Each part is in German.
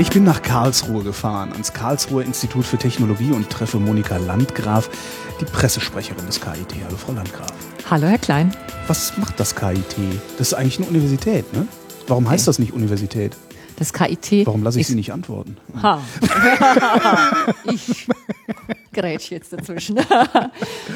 Ich bin nach Karlsruhe gefahren, ans Karlsruher Institut für Technologie und treffe Monika Landgraf, die Pressesprecherin des KIT. Hallo, Frau Landgraf. Hallo, Herr Klein. Was macht das KIT? Das ist eigentlich eine Universität, ne? Warum heißt das nicht Universität? Das KIT. Warum lasse ich Sie nicht antworten? Ha. ich grätsch jetzt dazwischen.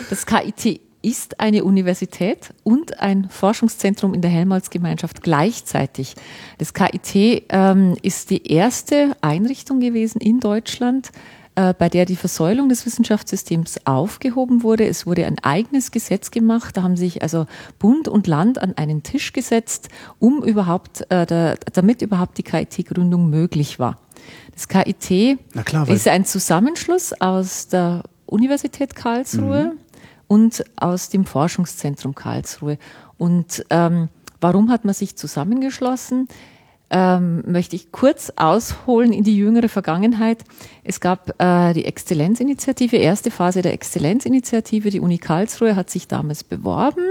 Das KIT ist eine Universität und ein Forschungszentrum in der Helmholtz-Gemeinschaft gleichzeitig. Das KIT ähm, ist die erste Einrichtung gewesen in Deutschland, äh, bei der die Versäulung des Wissenschaftssystems aufgehoben wurde. Es wurde ein eigenes Gesetz gemacht. Da haben sich also Bund und Land an einen Tisch gesetzt, um überhaupt, äh, da, damit überhaupt die KIT-Gründung möglich war. Das KIT klar, ist ein Zusammenschluss aus der Universität Karlsruhe, mhm und aus dem Forschungszentrum Karlsruhe. Und ähm, warum hat man sich zusammengeschlossen? Ähm, möchte ich kurz ausholen in die jüngere Vergangenheit. Es gab äh, die Exzellenzinitiative, erste Phase der Exzellenzinitiative. Die Uni Karlsruhe hat sich damals beworben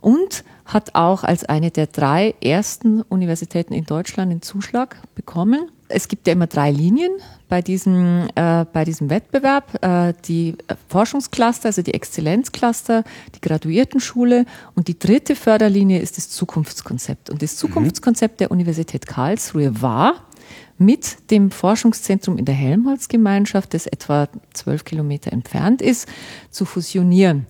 und hat auch als eine der drei ersten Universitäten in Deutschland den Zuschlag bekommen. Es gibt ja immer drei Linien bei diesem, äh, bei diesem Wettbewerb. Äh, die Forschungscluster, also die Exzellenzcluster, die Graduiertenschule und die dritte Förderlinie ist das Zukunftskonzept. Und das mhm. Zukunftskonzept der Universität Karlsruhe war, mit dem Forschungszentrum in der Helmholtz-Gemeinschaft, das etwa zwölf Kilometer entfernt ist, zu fusionieren.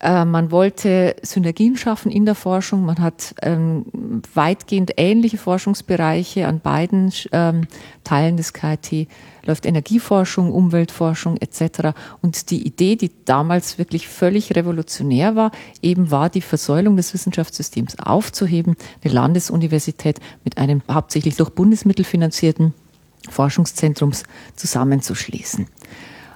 Äh, man wollte Synergien schaffen in der Forschung. Man hat ähm, weitgehend ähnliche Forschungsbereiche an beiden ähm, Teilen des KIT. Läuft Energieforschung, Umweltforschung etc. Und die Idee, die damals wirklich völlig revolutionär war, eben war die Versäulung des Wissenschaftssystems aufzuheben, eine Landesuniversität mit einem hauptsächlich durch Bundesmittel finanzierten Forschungszentrums zusammenzuschließen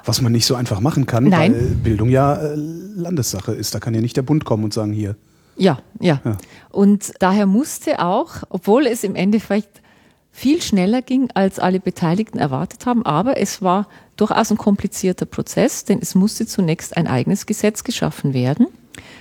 was man nicht so einfach machen kann, Nein. weil Bildung ja äh, Landessache ist. Da kann ja nicht der Bund kommen und sagen, hier. Ja, ja, ja. Und daher musste auch, obwohl es im Endeffekt viel schneller ging, als alle Beteiligten erwartet haben, aber es war durchaus ein komplizierter Prozess, denn es musste zunächst ein eigenes Gesetz geschaffen werden.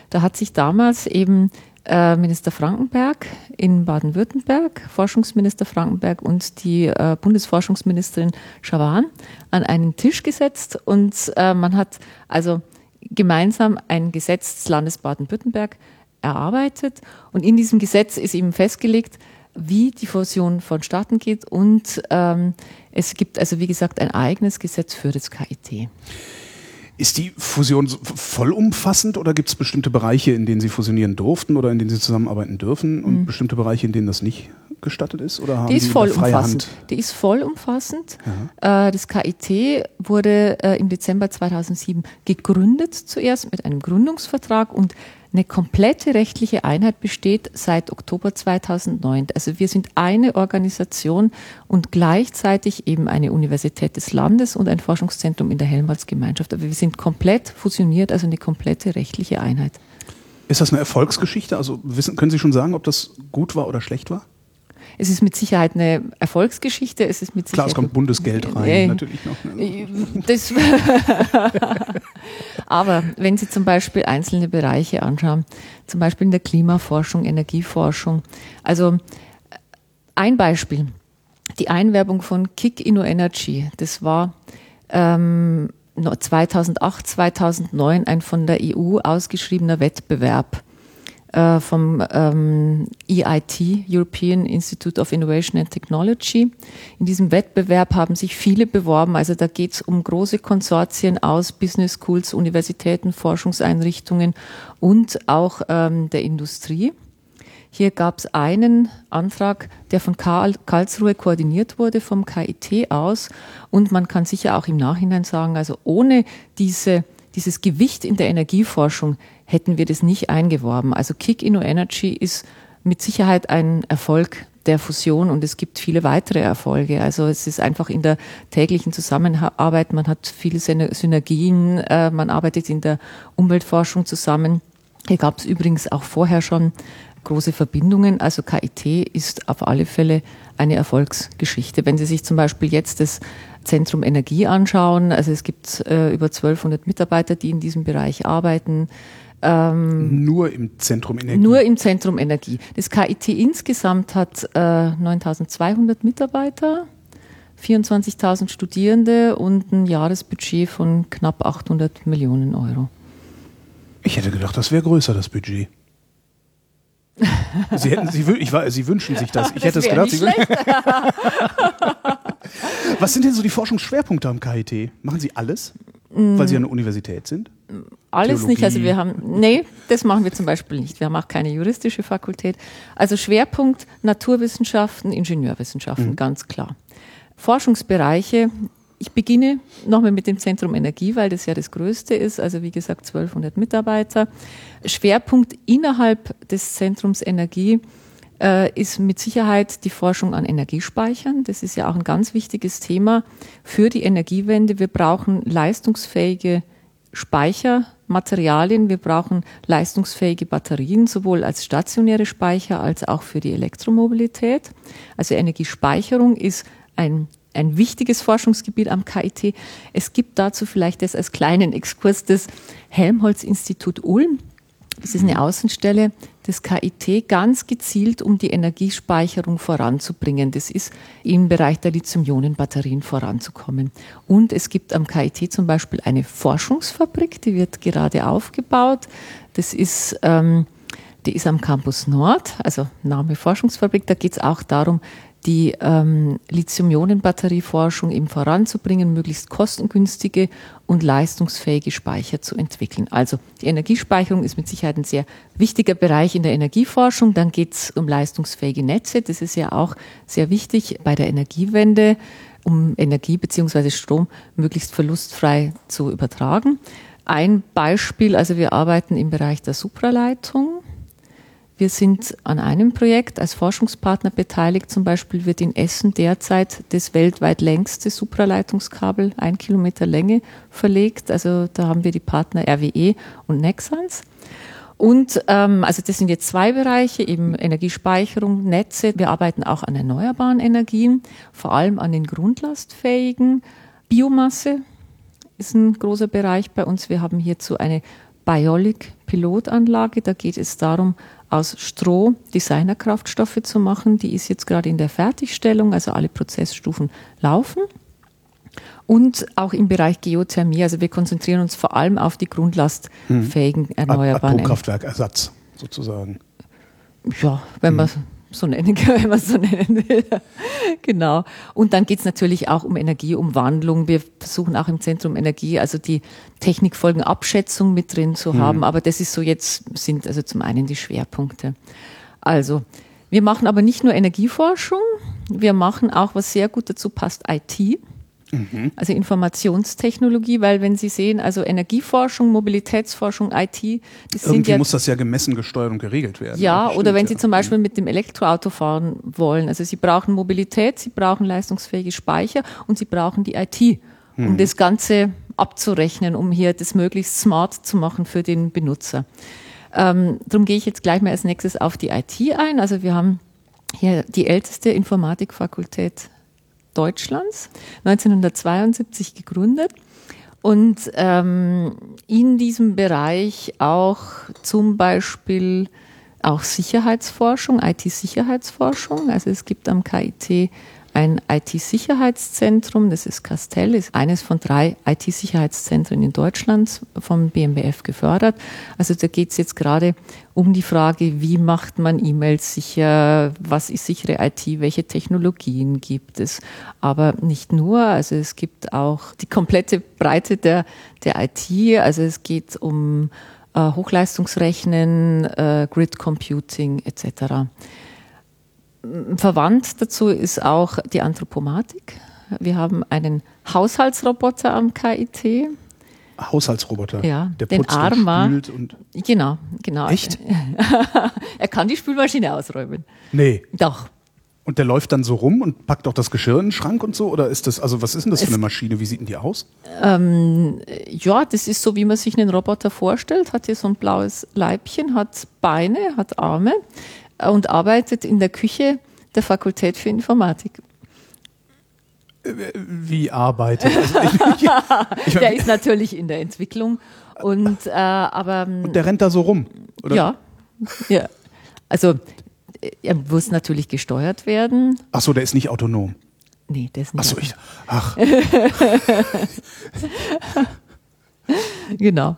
Da hat sich damals eben äh, Minister Frankenberg in Baden-Württemberg, Forschungsminister Frankenberg und die äh, Bundesforschungsministerin Schawan an einen Tisch gesetzt und äh, man hat also gemeinsam ein Gesetz des Landes Baden-Württemberg erarbeitet und in diesem Gesetz ist eben festgelegt, wie die Fusion vonstatten geht und ähm, es gibt also wie gesagt ein eigenes Gesetz für das KIT. Ist die Fusion vollumfassend oder gibt es bestimmte Bereiche, in denen Sie fusionieren durften oder in denen Sie zusammenarbeiten dürfen und mhm. bestimmte Bereiche, in denen das nicht gestattet ist? Oder haben die ist vollumfassend. Die ist vollumfassend. Äh, das KIT wurde äh, im Dezember 2007 gegründet zuerst mit einem Gründungsvertrag und eine komplette rechtliche Einheit besteht seit Oktober 2009. Also wir sind eine Organisation und gleichzeitig eben eine Universität des Landes und ein Forschungszentrum in der Helmholtz-Gemeinschaft. Aber wir sind komplett fusioniert, also eine komplette rechtliche Einheit. Ist das eine Erfolgsgeschichte? Also wissen, können Sie schon sagen, ob das gut war oder schlecht war? Es ist mit Sicherheit eine Erfolgsgeschichte. Es ist mit Klar, es kommt Bundesgeld rein, äh, natürlich noch. Ne? Das Aber wenn Sie zum Beispiel einzelne Bereiche anschauen, zum Beispiel in der Klimaforschung, Energieforschung, also ein Beispiel, die Einwerbung von Kick Inno Energy, das war ähm, 2008, 2009 ein von der EU ausgeschriebener Wettbewerb äh, vom ähm, EIT, European Institute of Innovation and Technology. In diesem Wettbewerb haben sich viele beworben. Also da geht es um große Konsortien aus Business Schools, Universitäten, Forschungseinrichtungen und auch ähm, der Industrie. Hier gab es einen Antrag, der von Karl, Karlsruhe koordiniert wurde, vom KIT aus. Und man kann sicher auch im Nachhinein sagen, also ohne diese, dieses Gewicht in der Energieforschung hätten wir das nicht eingeworben. Also Kick Inno Energy ist mit Sicherheit ein Erfolg der Fusion und es gibt viele weitere Erfolge. Also es ist einfach in der täglichen Zusammenarbeit, man hat viele Synergien, äh, man arbeitet in der Umweltforschung zusammen. Hier gab es übrigens auch vorher schon große Verbindungen. Also KIT ist auf alle Fälle eine Erfolgsgeschichte. Wenn Sie sich zum Beispiel jetzt das Zentrum Energie anschauen, also es gibt äh, über 1200 Mitarbeiter, die in diesem Bereich arbeiten. Ähm, nur im Zentrum Energie? Nur im Zentrum Energie. Das KIT insgesamt hat äh, 9200 Mitarbeiter, 24.000 Studierende und ein Jahresbudget von knapp 800 Millionen Euro. Ich hätte gedacht, das wäre größer, das Budget. Sie, hätten, Sie, ich war, Sie wünschen sich das. Ich das hätte es gedacht. Sie Was sind denn so die Forschungsschwerpunkte am KIT? Machen Sie alles, weil Sie eine Universität sind? Alles Theologie. nicht. Also wir haben, nee, das machen wir zum Beispiel nicht. Wir haben auch keine juristische Fakultät. Also Schwerpunkt Naturwissenschaften, Ingenieurwissenschaften, mhm. ganz klar. Forschungsbereiche ich beginne nochmal mit dem Zentrum Energie, weil das ja das größte ist, also wie gesagt 1200 Mitarbeiter. Schwerpunkt innerhalb des Zentrums Energie äh, ist mit Sicherheit die Forschung an Energiespeichern. Das ist ja auch ein ganz wichtiges Thema für die Energiewende. Wir brauchen leistungsfähige Speichermaterialien, wir brauchen leistungsfähige Batterien, sowohl als stationäre Speicher als auch für die Elektromobilität. Also Energiespeicherung ist ein ein wichtiges Forschungsgebiet am KIT. Es gibt dazu vielleicht das als kleinen Exkurs das Helmholtz-Institut Ulm. Das ist eine Außenstelle des KIT ganz gezielt, um die Energiespeicherung voranzubringen. Das ist im Bereich der Lithium-Ionen-Batterien voranzukommen. Und es gibt am KIT zum Beispiel eine Forschungsfabrik, die wird gerade aufgebaut. Das ist, ähm, die ist am Campus Nord, also Name Forschungsfabrik. Da geht es auch darum, die ähm, Lithium-Ionen-Batterieforschung eben voranzubringen, möglichst kostengünstige und leistungsfähige Speicher zu entwickeln. Also die Energiespeicherung ist mit Sicherheit ein sehr wichtiger Bereich in der Energieforschung. Dann geht es um leistungsfähige Netze. Das ist ja auch sehr wichtig bei der Energiewende, um Energie bzw. Strom möglichst verlustfrei zu übertragen. Ein Beispiel, also wir arbeiten im Bereich der Supraleitung. Wir sind an einem Projekt als Forschungspartner beteiligt. Zum Beispiel wird in Essen derzeit das weltweit längste Supraleitungskabel, ein Kilometer Länge, verlegt. Also da haben wir die Partner RWE und Nexans. Und ähm, also das sind jetzt zwei Bereiche, eben Energiespeicherung, Netze. Wir arbeiten auch an erneuerbaren Energien, vor allem an den grundlastfähigen. Biomasse ist ein großer Bereich bei uns. Wir haben hierzu eine Biolic-Pilotanlage. Da geht es darum, aus Stroh Designerkraftstoffe zu machen. Die ist jetzt gerade in der Fertigstellung, also alle Prozessstufen laufen. Und auch im Bereich Geothermie, also wir konzentrieren uns vor allem auf die grundlastfähigen hm. erneuerbaren Atomkraftwerkersatz sozusagen. Ja, wenn man hm so nennen, wenn man es so nennen will. genau. Und dann geht es natürlich auch um Energieumwandlung. Wir versuchen auch im Zentrum Energie, also die Technikfolgenabschätzung mit drin zu mhm. haben. Aber das ist so jetzt, sind also zum einen die Schwerpunkte. Also, wir machen aber nicht nur Energieforschung, wir machen auch, was sehr gut dazu passt, IT. Mhm. Also Informationstechnologie, weil wenn Sie sehen, also Energieforschung, Mobilitätsforschung, IT, das Irgendwie sind ja, muss das ja gemessen, gesteuert und geregelt werden. Ja, oder stimmt, wenn Sie ja. zum Beispiel mit dem Elektroauto fahren wollen. Also Sie brauchen Mobilität, Sie brauchen leistungsfähige Speicher und Sie brauchen die IT, um mhm. das Ganze abzurechnen, um hier das möglichst smart zu machen für den Benutzer. Ähm, darum gehe ich jetzt gleich mal als nächstes auf die IT ein. Also wir haben hier die älteste Informatikfakultät Deutschlands, 1972 gegründet und ähm, in diesem Bereich auch zum Beispiel auch Sicherheitsforschung, IT-Sicherheitsforschung. Also es gibt am KIT ein IT-Sicherheitszentrum, das ist Castell, ist eines von drei IT-Sicherheitszentren in Deutschland vom BMBF gefördert. Also da geht es jetzt gerade um die Frage, wie macht man E-Mails sicher, was ist sichere IT, welche Technologien gibt es. Aber nicht nur, also es gibt auch die komplette Breite der, der IT, also es geht um äh, Hochleistungsrechnen, äh, Grid Computing etc. Verwandt dazu ist auch die Anthropomatik. Wir haben einen Haushaltsroboter am KIT. Haushaltsroboter. Ja, der den Arma. Und genau, genau. Echt? er kann die Spülmaschine ausräumen. Nee. Doch. Und der läuft dann so rum und packt auch das Geschirr in den Schrank und so? Oder ist das, also was ist denn das für eine Maschine? Wie sieht denn die aus? Ähm, ja, das ist so, wie man sich einen Roboter vorstellt. Hat hier so ein blaues Leibchen, hat Beine, hat Arme und arbeitet in der Küche der Fakultät für Informatik. Wie arbeitet? Also ich, ich, der ist natürlich in der Entwicklung und äh, aber und der rennt da so rum, oder? Ja, ja. Also er muss natürlich gesteuert werden. Ach so, der ist nicht autonom. Nee, der ist nicht. Ach so, ich, ach. genau.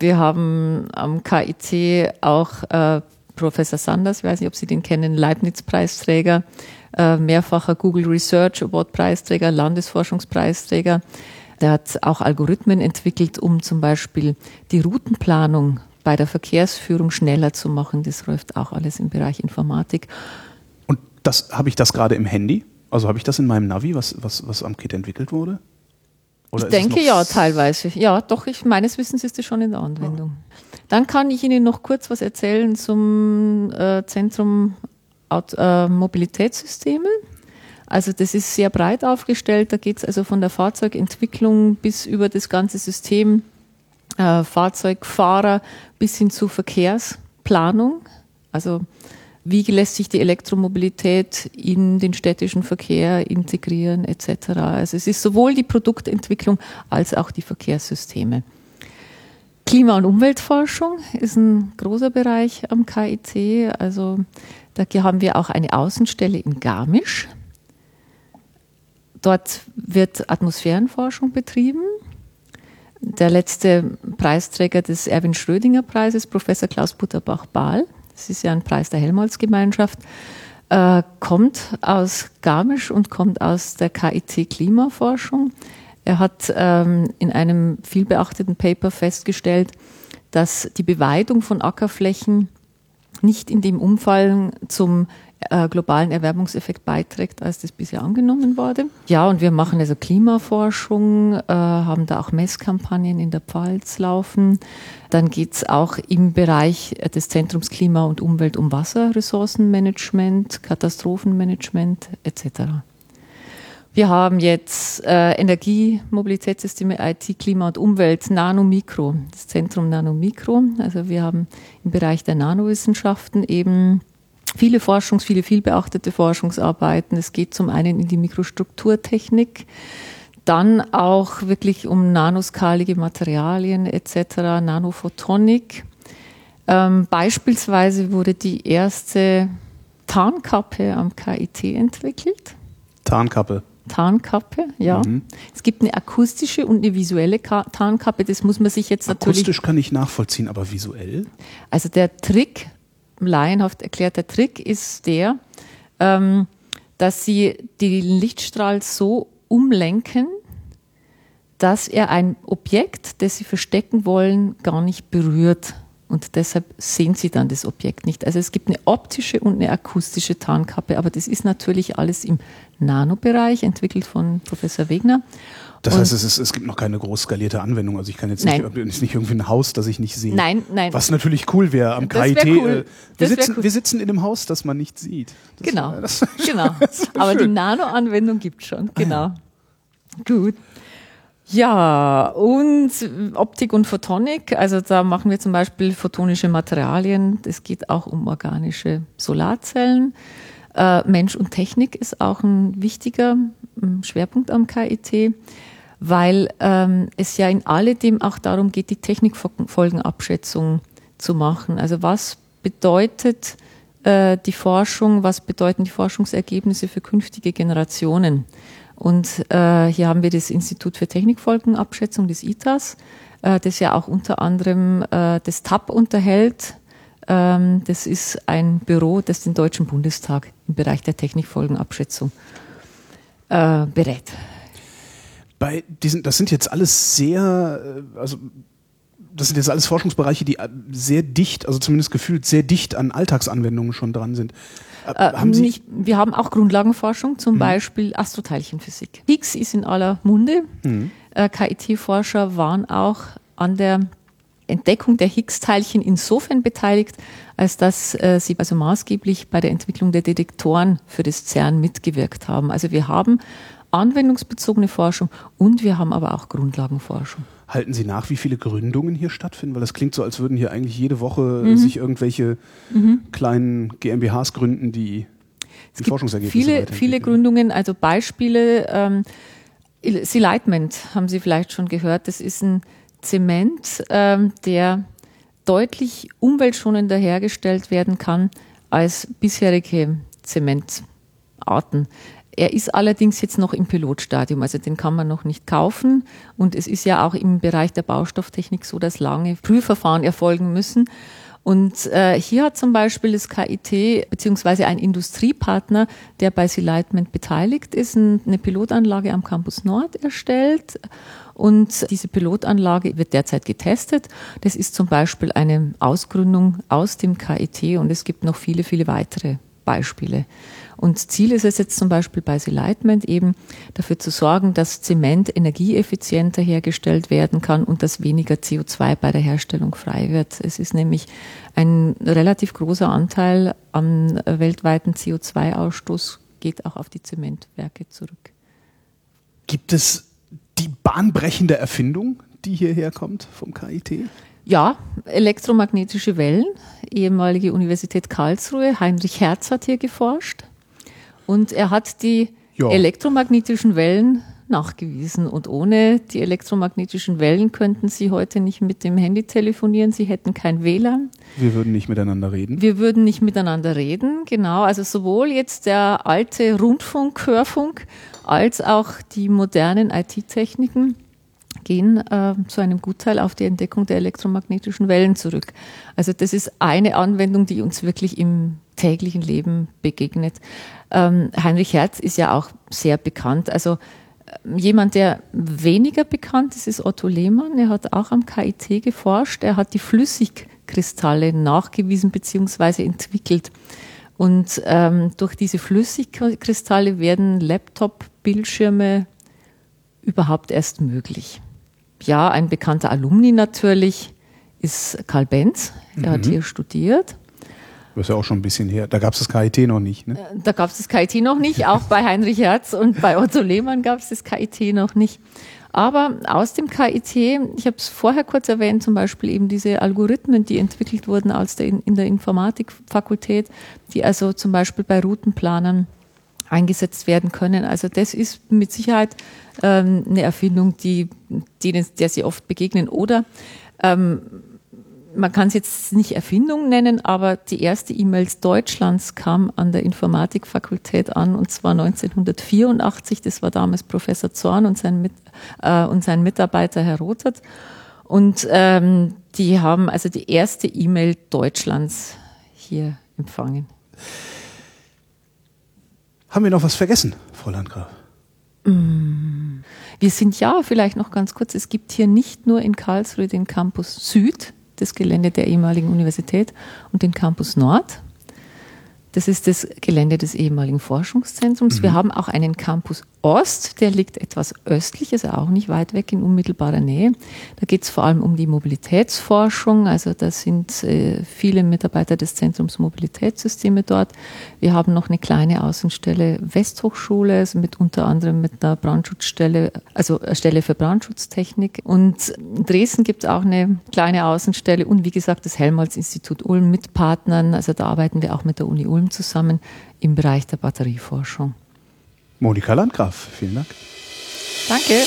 Wir haben am KIT auch äh, Professor Sanders, ich weiß nicht, ob Sie den kennen, Leibniz-Preisträger, äh, mehrfacher Google Research Award-Preisträger, Landesforschungspreisträger. Der hat auch Algorithmen entwickelt, um zum Beispiel die Routenplanung bei der Verkehrsführung schneller zu machen. Das läuft auch alles im Bereich Informatik. Und das habe ich das gerade im Handy? Also habe ich das in meinem Navi, was, was, was am Kit entwickelt wurde? Oder ich denke ja, teilweise. Ja, doch, ich, meines Wissens ist es schon in der Anwendung. Ja. Dann kann ich Ihnen noch kurz was erzählen zum äh, Zentrum Aut äh, Mobilitätssysteme. Also das ist sehr breit aufgestellt. Da geht es also von der Fahrzeugentwicklung bis über das ganze System äh, Fahrzeugfahrer bis hin zu Verkehrsplanung. Also wie lässt sich die Elektromobilität in den städtischen Verkehr integrieren etc. Also es ist sowohl die Produktentwicklung als auch die Verkehrssysteme. Klima- und Umweltforschung ist ein großer Bereich am KIT. Also da haben wir auch eine Außenstelle in Garmisch. Dort wird Atmosphärenforschung betrieben. Der letzte Preisträger des Erwin Schrödinger Preises, Professor Klaus Butterbach-Bahl, das ist ja ein Preis der Helmholtz-Gemeinschaft, äh, kommt aus Garmisch und kommt aus der KIT Klimaforschung. Er hat ähm, in einem vielbeachteten Paper festgestellt, dass die Beweidung von Ackerflächen nicht in dem Umfang zum äh, globalen Erwärmungseffekt beiträgt, als das bisher angenommen wurde. Ja, und wir machen also Klimaforschung, äh, haben da auch Messkampagnen in der Pfalz laufen. Dann geht's auch im Bereich des Zentrums Klima und Umwelt um Wasserressourcenmanagement, Katastrophenmanagement etc. Wir haben jetzt äh, Energie, Mobilitätssysteme, IT, Klima und Umwelt, Nanomikro, das Zentrum Nanomikro. Also wir haben im Bereich der Nanowissenschaften eben viele Forschungs-, viele vielbeachtete Forschungsarbeiten. Es geht zum einen in die Mikrostrukturtechnik, dann auch wirklich um nanoskalige Materialien etc., Nanophotonik. Ähm, beispielsweise wurde die erste Tarnkappe am KIT entwickelt. Tarnkappe. Tarnkappe, ja. Mhm. Es gibt eine akustische und eine visuelle Tarnkappe. Das muss man sich jetzt natürlich. Akustisch kann ich nachvollziehen, aber visuell? Also der Trick laienhaft erklärt, der Trick ist der, ähm, dass sie den Lichtstrahl so umlenken, dass er ein Objekt, das sie verstecken wollen, gar nicht berührt. Und deshalb sehen sie dann das Objekt nicht. Also es gibt eine optische und eine akustische Tarnkappe, aber das ist natürlich alles im Nanobereich, entwickelt von Professor Wegner. Das heißt, es, ist, es gibt noch keine groß skalierte Anwendung. Also ich kann jetzt nicht, nicht irgendwie ein Haus, das ich nicht sehe. Nein, nein. Was natürlich cool wäre am KIT. Wär cool. Äh, wir, sitzen, cool. wir sitzen in einem Haus, das man nicht sieht. Das genau. Wär, das, genau. Aber die Nano-Anwendung gibt schon. Genau. Ah, ja. Gut. Ja, und Optik und Photonik, also da machen wir zum Beispiel photonische Materialien. Es geht auch um organische Solarzellen. Äh, Mensch und Technik ist auch ein wichtiger Schwerpunkt am KIT, weil ähm, es ja in alledem auch darum geht, die Technikfolgenabschätzung zu machen. Also was bedeutet äh, die Forschung, was bedeuten die Forschungsergebnisse für künftige Generationen? Und äh, hier haben wir das Institut für Technikfolgenabschätzung des ITAS, äh, das ja auch unter anderem äh, das TAP unterhält, ähm, das ist ein Büro, das den Deutschen Bundestag im Bereich der Technikfolgenabschätzung äh, berät. Bei diesen, das sind jetzt alles sehr, äh, also das sind jetzt alles Forschungsbereiche, die äh, sehr dicht, also zumindest gefühlt sehr dicht an Alltagsanwendungen schon dran sind. Äh, haben Sie nicht, wir haben auch Grundlagenforschung, zum mhm. Beispiel Astroteilchenphysik. Higgs ist in aller Munde. Mhm. Äh, KIT-Forscher waren auch an der Entdeckung der Higgs-Teilchen insofern beteiligt, als dass äh, sie also maßgeblich bei der Entwicklung der Detektoren für das CERN mitgewirkt haben. Also wir haben anwendungsbezogene Forschung und wir haben aber auch Grundlagenforschung. Halten Sie nach, wie viele Gründungen hier stattfinden? Weil das klingt so, als würden hier eigentlich jede Woche mhm. sich irgendwelche mhm. kleinen GmbHs gründen, die es gibt viele, viele Gründungen, also Beispiele. Ähm, Selightment haben Sie vielleicht schon gehört. Das ist ein Zement, ähm, der deutlich umweltschonender hergestellt werden kann als bisherige Zementarten. Er ist allerdings jetzt noch im Pilotstadium, also den kann man noch nicht kaufen. Und es ist ja auch im Bereich der Baustofftechnik so, dass lange Prüfverfahren erfolgen müssen. Und äh, hier hat zum Beispiel das KIT beziehungsweise ein Industriepartner, der bei Selightment beteiligt ist, eine Pilotanlage am Campus Nord erstellt. Und diese Pilotanlage wird derzeit getestet. Das ist zum Beispiel eine Ausgründung aus dem KIT und es gibt noch viele, viele weitere Beispiele. Und Ziel ist es jetzt zum Beispiel bei Selightment eben dafür zu sorgen, dass Zement energieeffizienter hergestellt werden kann und dass weniger CO2 bei der Herstellung frei wird. Es ist nämlich ein relativ großer Anteil am weltweiten CO2-Ausstoß geht auch auf die Zementwerke zurück. Gibt es die bahnbrechende Erfindung, die hierher kommt vom KIT? Ja, elektromagnetische Wellen. Ehemalige Universität Karlsruhe. Heinrich Herz hat hier geforscht. Und er hat die ja. elektromagnetischen Wellen nachgewiesen. Und ohne die elektromagnetischen Wellen könnten Sie heute nicht mit dem Handy telefonieren. Sie hätten kein WLAN. Wir würden nicht miteinander reden. Wir würden nicht miteinander reden, genau. Also sowohl jetzt der alte Rundfunk, Hörfunk, als auch die modernen IT-Techniken gehen äh, zu einem Gutteil auf die Entdeckung der elektromagnetischen Wellen zurück. Also das ist eine Anwendung, die uns wirklich im täglichen Leben begegnet. Ähm, Heinrich Herz ist ja auch sehr bekannt. Also äh, jemand, der weniger bekannt ist, ist Otto Lehmann. Er hat auch am KIT geforscht. Er hat die Flüssigkristalle nachgewiesen bzw. entwickelt. Und ähm, durch diese Flüssigkristalle werden Laptop-Bildschirme überhaupt erst möglich. Ja, ein bekannter Alumni natürlich ist Karl Benz. Er mhm. hat hier studiert. Das ist ja auch schon ein bisschen her. Da gab es das KIT noch nicht. Ne? Äh, da gab es das KIT noch nicht. Auch bei Heinrich Herz und bei Otto Lehmann gab es das KIT noch nicht. Aber aus dem KIT, ich habe es vorher kurz erwähnt, zum Beispiel eben diese Algorithmen, die entwickelt wurden als der, in der Informatikfakultät, die also zum Beispiel bei Routenplanern eingesetzt werden können. Also das ist mit Sicherheit ähm, eine Erfindung, die, denen, der sie oft begegnen. Oder ähm, man kann es jetzt nicht Erfindung nennen, aber die erste E-Mails Deutschlands kam an der Informatikfakultät an und zwar 1984. Das war damals Professor Zorn und sein, Mit, äh, und sein Mitarbeiter Herr Rothert. Und ähm, die haben also die erste E-Mail Deutschlands hier empfangen. Haben wir noch was vergessen, Frau Landgraf? Mm. Wir sind ja vielleicht noch ganz kurz, es gibt hier nicht nur in Karlsruhe den Campus Süd, das Gelände der ehemaligen Universität, und den Campus Nord. Das ist das Gelände des ehemaligen Forschungszentrums. Mhm. Wir haben auch einen Campus Ost, der liegt etwas östlich, also auch nicht weit weg in unmittelbarer Nähe. Da geht es vor allem um die Mobilitätsforschung. Also da sind äh, viele Mitarbeiter des Zentrums Mobilitätssysteme dort. Wir haben noch eine kleine Außenstelle Westhochschule, also mit unter anderem mit einer Brandschutzstelle, also eine Stelle für Brandschutztechnik. Und in Dresden gibt es auch eine kleine Außenstelle und wie gesagt das Helmholtz-Institut Ulm mit Partnern. Also da arbeiten wir auch mit der Uni Ulm zusammen im Bereich der Batterieforschung. Monika Landgraf, vielen Dank. Danke.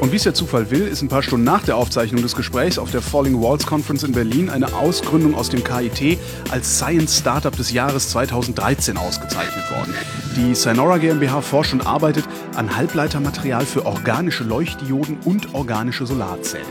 Und wie es der Zufall will, ist ein paar Stunden nach der Aufzeichnung des Gesprächs auf der Falling Walls Conference in Berlin eine Ausgründung aus dem KIT als Science Startup des Jahres 2013 ausgezeichnet worden. Die Synora GmbH forscht und arbeitet an Halbleitermaterial für organische Leuchtdioden und organische Solarzellen.